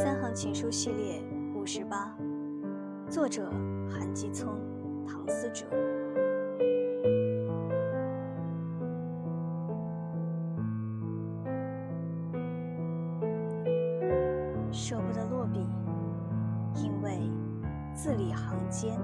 三行情书系列五十八作者韩继聪唐思哲。舍不得落笔因为字里行间